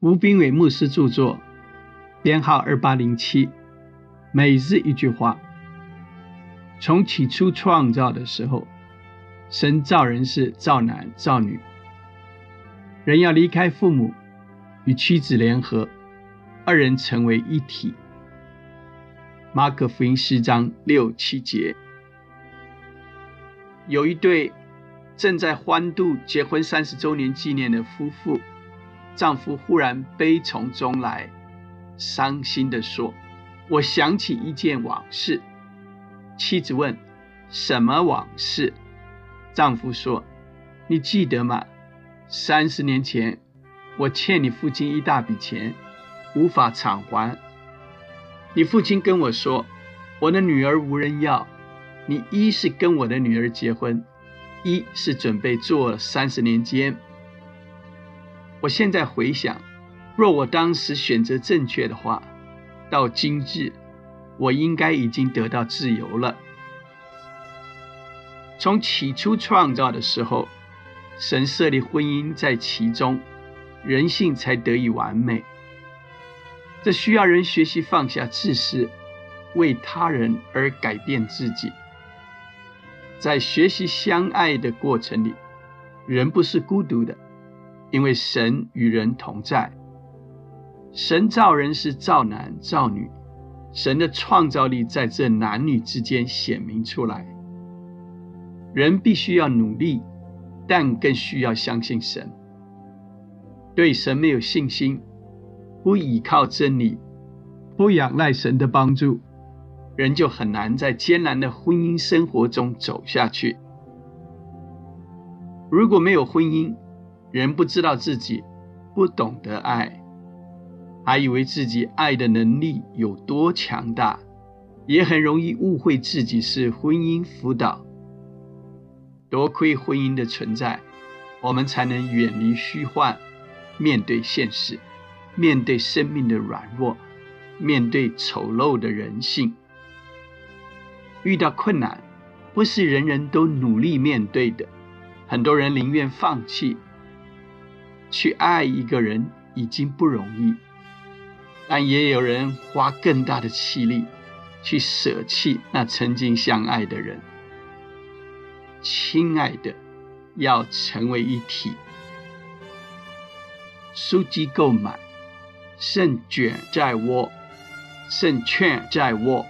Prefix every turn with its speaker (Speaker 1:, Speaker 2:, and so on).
Speaker 1: 吴斌伟牧师著作，编号二八零七。每日一句话：从起初创造的时候，神造人是造男造女，人要离开父母，与妻子联合，二人成为一体。马可福音十章六七节，有一对正在欢度结婚三十周年纪念的夫妇。丈夫忽然悲从中来，伤心地说：“我想起一件往事。”妻子问：“什么往事？”丈夫说：“你记得吗？三十年前，我欠你父亲一大笔钱，无法偿还。你父亲跟我说，我的女儿无人要，你一是跟我的女儿结婚，一是准备做三十年监。”我现在回想，若我当时选择正确的话，到今日，我应该已经得到自由了。从起初创造的时候，神设立婚姻在其中，人性才得以完美。这需要人学习放下自私，为他人而改变自己。在学习相爱的过程里，人不是孤独的。因为神与人同在，神造人是造男造女，神的创造力在这男女之间显明出来。人必须要努力，但更需要相信神。对神没有信心，不依靠真理，不仰赖神的帮助，人就很难在艰难的婚姻生活中走下去。如果没有婚姻，人不知道自己不懂得爱，还以为自己爱的能力有多强大，也很容易误会自己是婚姻辅导。多亏婚姻的存在，我们才能远离虚幻，面对现实，面对生命的软弱，面对丑陋的人性。遇到困难，不是人人都努力面对的，很多人宁愿放弃。去爱一个人已经不容易，但也有人花更大的气力去舍弃那曾经相爱的人。亲爱的，要成为一体。书籍购买，胜卷在握，胜券在握。